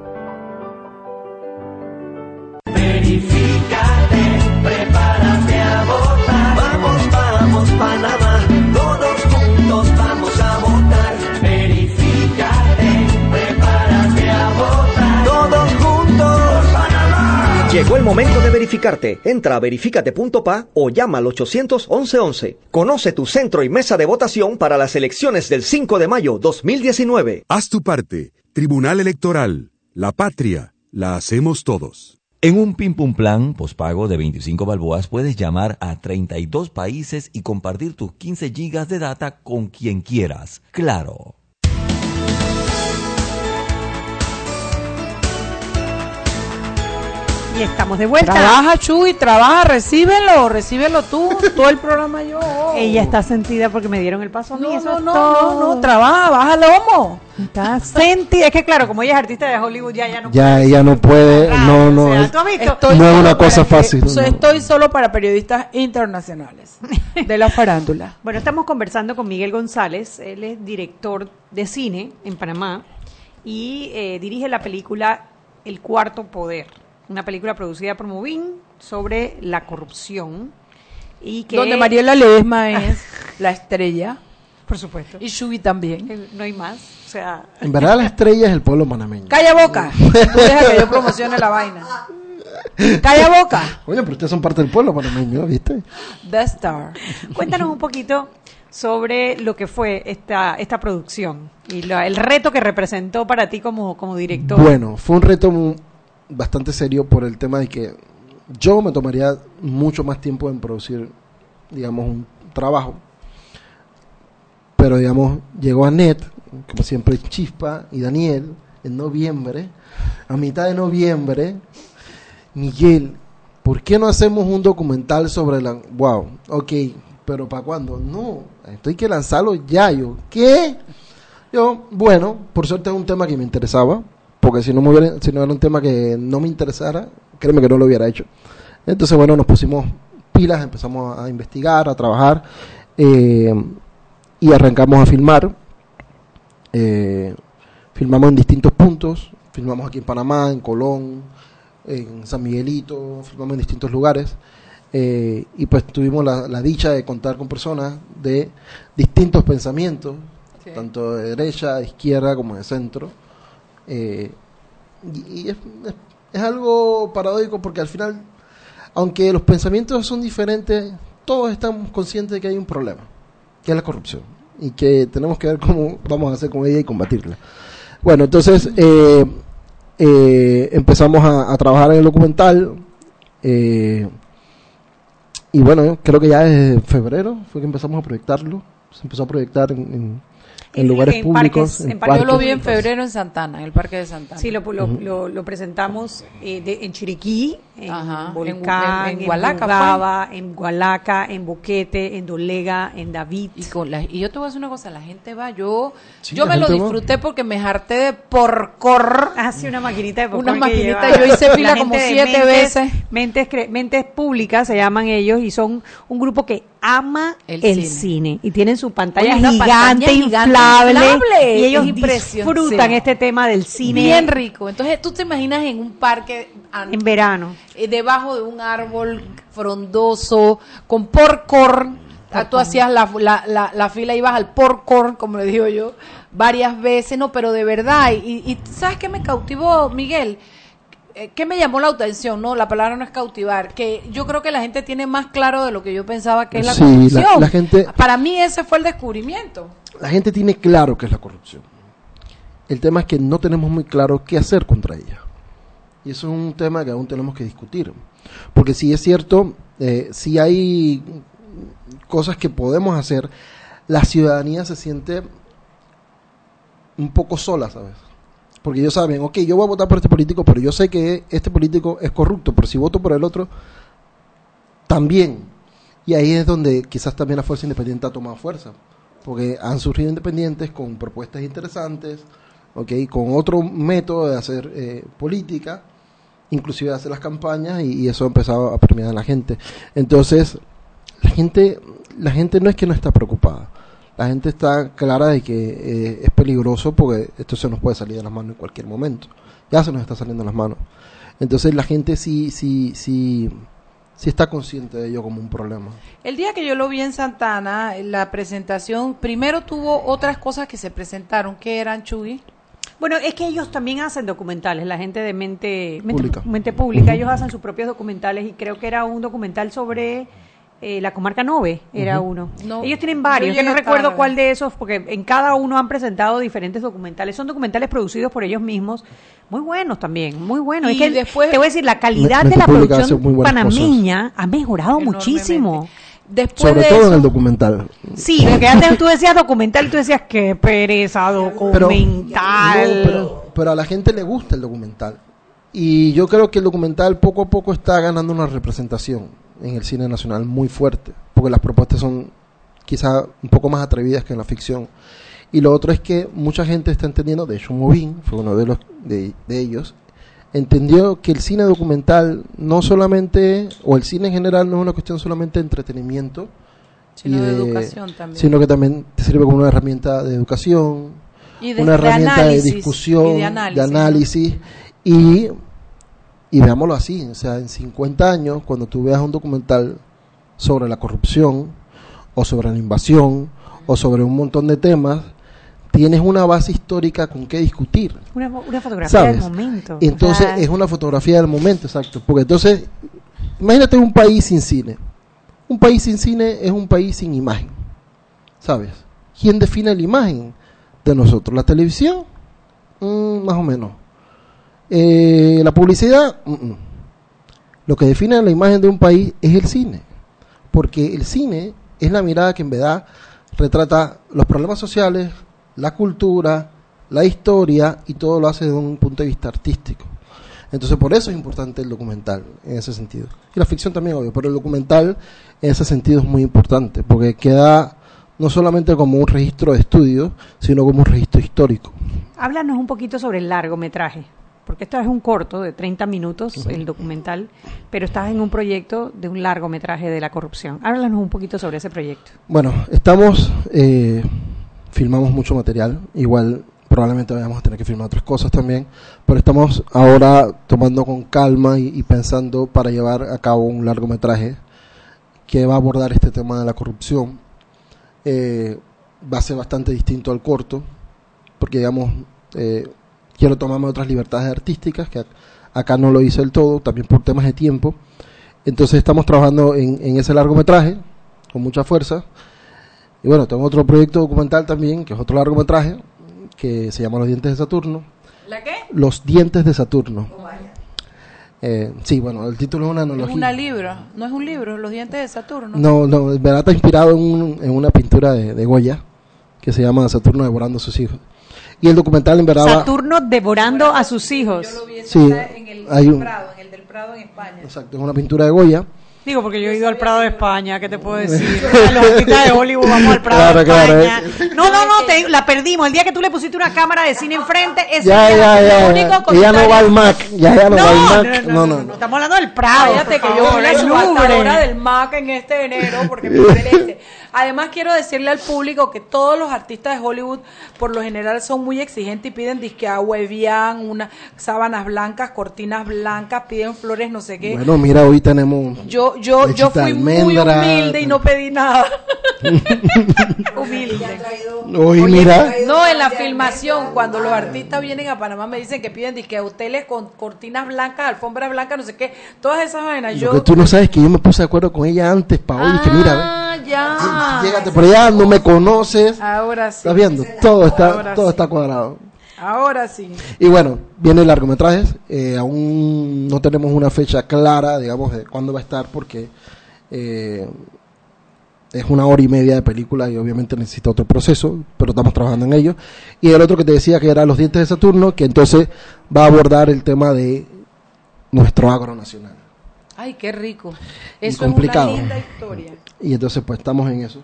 Entra a verificate.pa o llama al 800 1111. Conoce tu centro y mesa de votación para las elecciones del 5 de mayo 2019. Haz tu parte. Tribunal Electoral. La patria. La hacemos todos. En un Pim Pum Plan pospago de 25 balboas puedes llamar a 32 países y compartir tus 15 gigas de data con quien quieras. Claro. Y estamos de vuelta. Trabaja, Chuy, trabaja, recíbelo, recíbelo tú, todo el programa yo. Ella está sentida porque me dieron el paso a mí. No, eso no, es no, todo. no, no, trabaja, baja lomo. Está sentida. Es que claro, como ella es artista de Hollywood, ya, ya no Ya ella no puede, no, no, o sea, es- ¿tú has visto? Estoy no es una cosa fácil. no. Estoy solo para periodistas internacionales de la farándula. Bueno, estamos conversando con Miguel González. Él es director de cine en Panamá y eh, dirige la película El Cuarto Poder, una película producida por Movin sobre la corrupción. Y que Donde Mariela Ledesma es la estrella. Por supuesto. Y Shubi también. Eh, No hay más. O sea, En verdad la estrella es el pueblo panameño. Calla boca. Tú deja que yo promocione la vaina. Calla boca. Oye, pero ustedes son parte del pueblo panameño, ¿viste? The Star. cuéntanos un poquito sobre lo que fue esta, esta producción y la- el reto que representó para ti como, como director. Bueno, fue un reto mu- bastante serio por el tema de que yo me tomaría mucho más tiempo en producir, digamos, un trabajo. Pero, digamos, llegó Annette, como siempre Chispa y Daniel, en noviembre. A mitad de noviembre, Miguel, ¿por qué no hacemos un documental sobre la... Wow, ok, pero ¿para cuándo? No, esto hay que lanzarlo ya. Yo, ¿qué? Yo, bueno, por suerte es un tema que me interesaba, porque si no, me hubiera, si no era un tema que no me interesara, créeme que no lo hubiera hecho. Entonces, bueno, nos pusimos pilas, empezamos a investigar, a trabajar, eh, y arrancamos a filmar. Eh, filmamos en distintos puntos, filmamos aquí en Panamá, en Colón, en San Miguelito, filmamos en distintos lugares. eh, y pues tuvimos la, la dicha de contar con personas de distintos pensamientos, Sí. tanto de derecha, de izquierda como de centro. Eh, y es- es algo paradójico porque al final, aunque los pensamientos son diferentes, todos estamos conscientes de que hay un problema, que es la corrupción, y que tenemos que ver cómo vamos a hacer con ella y combatirla. Bueno, entonces eh, eh, empezamos a, a trabajar en el documental. eh, y bueno, creo que ya desde febrero fue que empezamos a proyectarlo. Se empezó a proyectar en, en- en lugares en públicos. parques- en en parques Yo lo vi en febrero en Santana, en el Parque de Santana. Sí, lo, lo, lo- lo presentamos eh, de- en Chiriquí, en Ajá, en Volcán, en- en en, Gualaca, en Gualaca, en Boquete, en Dolega, en David. Y, con la- y yo te voy a decir una cosa, la gente va, yo, Sí, yo me lo va. disfruté porque me harté de porcor. Hace una maquinita de popcorn Una maquinita, lleva- yo hice la fila como siete Mentes- veces. Mentes, cre- Mentes Públicas se llaman ellos y son un grupo que ama el, El cine. cine. y tienen su pantalla Oye, gigante, pantalla inflable, inflable. y ellos disfrutan este tema del cine Bien rico. Entonces tú te imaginas en un parque en verano. Eh, debajo de un árbol frondoso, con porcorn. Ah, Tú hacías la, la, la, la fila, ibas al porcorn, como le digo yo, varias veces, no, pero de verdad. Y, y ¿sabes qué me cautivó, Miguel? Eh, ¿Qué me llamó la atención? No, la palabra no es cautivar, que yo creo que la gente tiene más claro de lo que yo pensaba que es la Sí, la- corrupción. la gente- Para mí ese fue el descubrimiento. La gente tiene claro que es la corrupción. El tema es que no tenemos muy claro qué hacer contra ella. Y eso es un tema que aún tenemos que discutir. Porque si es cierto, eh, si hay cosas que podemos hacer, la ciudadanía se siente un poco sola, ¿sabes? Porque ellos saben, ok, yo voy a votar por este político, pero yo sé que este político es corrupto, pero si voto por el otro, también. Y ahí es donde quizás también la fuerza independiente ha tomado fuerza, porque han surgido independientes con propuestas interesantes, ¿ok? con otro método de hacer eh, política, inclusive de hacer las campañas, y, eso ha empezado a permear a la gente. Entonces, la gente, la gente no es que no está preocupada, la gente está clara de que eh, es peligroso porque esto se nos puede salir de las manos en cualquier momento. Ya se nos está saliendo de las manos. Entonces la gente sí, sí, sí, sí está consciente de ello como un problema. El día que yo lo vi en Santana, la presentación, primero tuvo otras cosas que se presentaron, que eran Chugui. Bueno, es que ellos también hacen documentales, la gente de mente mente Pública. mente pública, ellos hacen sus propios documentales y creo que era un documental sobre eh, la comarca Nove, era Ujú. uno. No, ellos tienen yo varios, que no recuerdo tarde. cuál de esos, porque en cada uno han presentado diferentes documentales, son documentales producidos por ellos mismos, muy buenos también, muy buenos. Y es que después- te voy a decir, la calidad de la producción panameña ha mejorado muchísimo. Después Sobre de todo en el documental. Sí, porque antes tú decías documental tú decías que pereza documental. No, pero, pero a la gente le gusta el documental. Y yo creo que el documental poco a poco está ganando una representación en el cine nacional muy fuerte, porque las propuestas son quizá un poco más atrevidas que en la ficción. Y lo otro es que mucha gente está entendiendo, de hecho Movín fue uno de, los, de, de ellos, entendió que el cine documental no solamente, o el cine en general no es una cuestión solamente de entretenimiento, Sino de educación también. sino que también te sirve como una herramienta de educación, Y de- una de herramienta análisis, de discusión, y de de análisis, análisis, y, y veámoslo así, o sea, en 50 años, cuando tú veas un documental sobre la corrupción, o sobre la invasión, o sobre un montón de temas, tienes una base histórica con qué discutir. Una, una fotografía ¿Sabes? del momento. Entonces O sea, es una fotografía del momento, exacto. Porque entonces, imagínate un país sin cine. Un país sin cine es un país sin imagen. ¿Sabes? ¿Quién define la imagen de nosotros? ¿La televisión? Mm, más o menos. Eh, ¿La publicidad? Mm, mm. Lo que define la imagen de un país es el cine. Porque el cine es la mirada que en verdad retrata los problemas sociales, la cultura, la historia y todo lo hace desde un punto de vista artístico. Entonces por eso es importante el documental en ese sentido. Y la ficción también, obvio, pero el documental en ese sentido es muy importante porque queda no solamente como un registro de estudio, sino como un registro histórico. Háblanos un poquito sobre el largometraje, porque esto es un corto de 30 minutos, el documental, pero estás en un proyecto de un largometraje de la corrupción. Háblanos un poquito sobre ese proyecto. Bueno, estamos, eh, filmamos mucho material, igual probablemente vayamos a tener que firmar otras cosas también, pero estamos ahora tomando con calma y, pensando para llevar a cabo un largometraje que va a abordar este tema de la corrupción. Eh, va a ser bastante distinto al corto, porque digamos, eh, quiero tomarme otras libertades artísticas, que ac- acá no lo hice del todo, también por temas de tiempo. Entonces estamos trabajando en ese largometraje con mucha fuerza. Y bueno, tengo otro proyecto documental también, que es otro largometraje, que se llama Los Dientes de Saturno. ¿La qué? Los Dientes de Saturno. Eh, sí, bueno, el título es una Es analogía. una libra, no es un libro, Los dientes de Saturno. No, no, en verdad está inspirado en, un- en una pintura de, de Goya que se llama Saturno devorando a sus hijos. Y el documental en verdad va- Saturno devorando a sus hijos. Sí, hay un- Prado, en el del Prado en España. exacto, es una pintura de Goya. Digo, porque yo he ido al Prado de España, ¿qué te puedo decir? A los artistas de Hollywood vamos al Prado Claro, de claro, España. No, no, no, te- la perdimos. El día que tú le pusiste una cámara de cine enfrente, ese Ya, ya, el ya, único ya. no va al Mac, ya, ya no, va al Mac. no, No, no, no, no, Estamos hablando del Prado. Cállate por que yo fui la subastadora del MAC en este enero porque me. Además quiero decirle al público que todos los artistas de Hollywood por lo general son muy exigentes y piden disque Evian, unas sábanas blancas, cortinas blancas, piden flores no sé qué. Bueno, mira, hoy tenemos yo yo yo fui muy humilde y no pedí nada. humilde. Hoy mira, No, en la filmación, cuando los artistas vienen a Panamá me dicen que piden disque hoteles con cortinas blancas, alfombras blancas, no sé qué, todas esas vainas. lo Yo que tú no sabes es que yo me puse de acuerdo con ella antes para hoy, que mira, ya. llégate por allá, no me conoces. Ahora sí. ¿Estás viendo? Todo está, Ahora todo sí. está cuadrado. Ahora sí. Y bueno, viene el largometraje. eh, aún no tenemos una fecha clara, digamos, de cuándo va a estar, porque eh, es una hora y media de película y obviamente necesita otro proceso, pero estamos trabajando en ello. Y el otro que te decía que era Los Dientes de Saturno, que entonces va a abordar el tema de nuestro agro nacional. Ay, qué rico. Eso complicado. es una linda historia. Y entonces pues estamos en eso.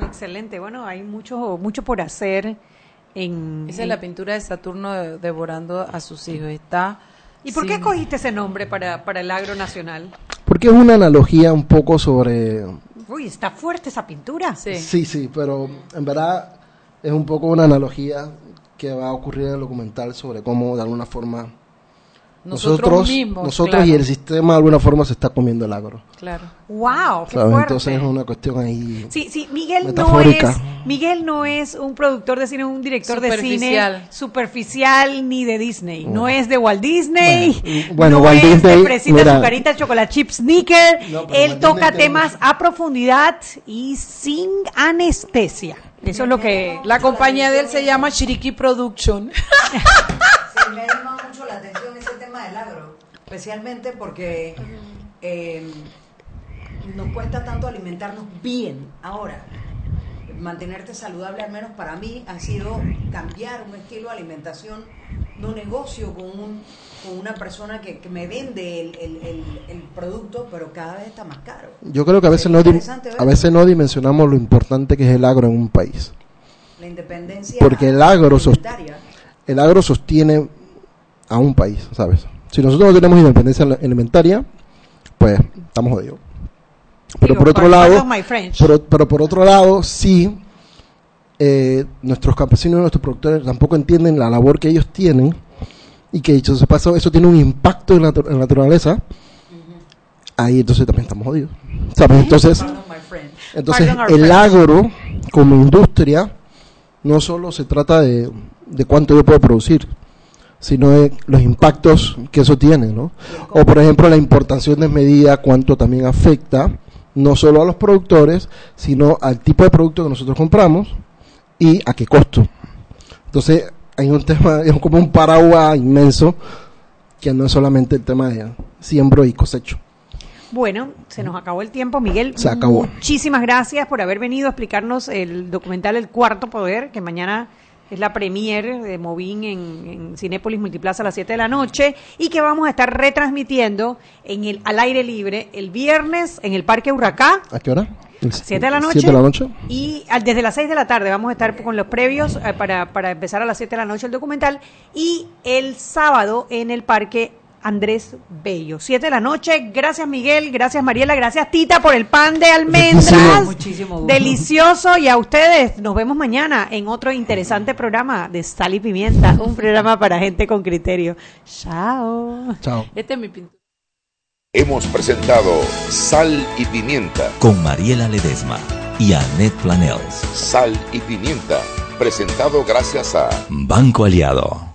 Excelente. Bueno, hay mucho, mucho por hacer en... Esa en- es la pintura de Saturno de- devorando a sus hijos. Está. ¿Y por qué sí. escogiste ese nombre para, para el agro nacional? Porque es una analogía un poco sobre Uy, está fuerte esa pintura. Sí, sí, pero en verdad es un poco una analogía que va a ocurrir en el documental sobre cómo de alguna forma Nosotros nosotros, mismos, nosotros y el sistema de alguna forma se está comiendo el agro. Claro. Wow, qué. Entonces es una cuestión ahí. Sí, sí, Miguel no es Miguel no es un productor de cine, un director de cine Superficial. ni de Disney. No es de Walt Disney. Bueno, bueno, no Walt es Disney, de Fresita mira. Azucarita Chocolate Chip Sneaker. No, Él Walt toca Disney tiene- temas a profundidad y sin anestesia. Eso es lo que La compañía de él se llama Chiriquí Production. Sí, me llama mucho la atención tema del agro, especialmente porque eh, nos cuesta tanto alimentarnos bien ahora. Mantenerte saludable, al menos para mí, ha sido cambiar un estilo de alimentación, no negocio con, un, con una persona que, que me vende el, el- el- el producto, pero cada vez está más caro. Yo creo que a veces no a veces no dimensionamos lo importante que es el agro en un país. La independencia Porque el agro el agro sostiene a un país, ¿sabes? Si nosotros no tenemos independencia alimentaria, pues estamos jodidos. Pero Digo, por otro lado, pero, pero por otro lado, sí, eh, nuestros campesinos y nuestros productores tampoco entienden la labor que ellos tienen y que dicho se pasa, eso tiene un impacto en la, en la naturaleza. Ahí entonces también estamos jodidos. ¿Sabes? Entonces, entonces Pardon our el agro como industria no solo se trata de, de cuánto yo puedo producir, sino de los impactos que eso tiene, ¿no? O por ejemplo la importación desmedida, cuánto también afecta no solo a los productores, sino al tipo de producto que nosotros compramos y a qué costo. Entonces hay un tema, es como un paraguas inmenso que no es solamente el tema de siembro y cosecho. Bueno, se nos acabó el tiempo, Miguel. Se acabó. Muchísimas gracias por haber venido a explicarnos el documental El Cuarto Poder, que mañana es la premier de Movín en, en Cinépolis Multiplaza a las 7 de la noche y que vamos a estar retransmitiendo en el al aire libre el viernes en el Parque Huracá ¿A qué hora? El 7 de la noche. ¿Siete de la noche? Y desde las 6 de la tarde vamos a estar con los previos eh, para, para empezar a las 7 de la noche el documental. Y el sábado en el parque Andrés Bello. Siete de la noche. Gracias Miguel, gracias Mariela, gracias Tita por el pan de almendras. Muchísimo gusto. Delicioso. Y a ustedes nos vemos mañana en otro interesante programa de Sal y Pimienta, un programa para gente con criterio. Chao. Chao. Este es mi pintura. Hemos presentado Sal y Pimienta. Con Mariela Ledesma y Annette Planels. Sal y Pimienta. Presentado gracias a Banco Aliado.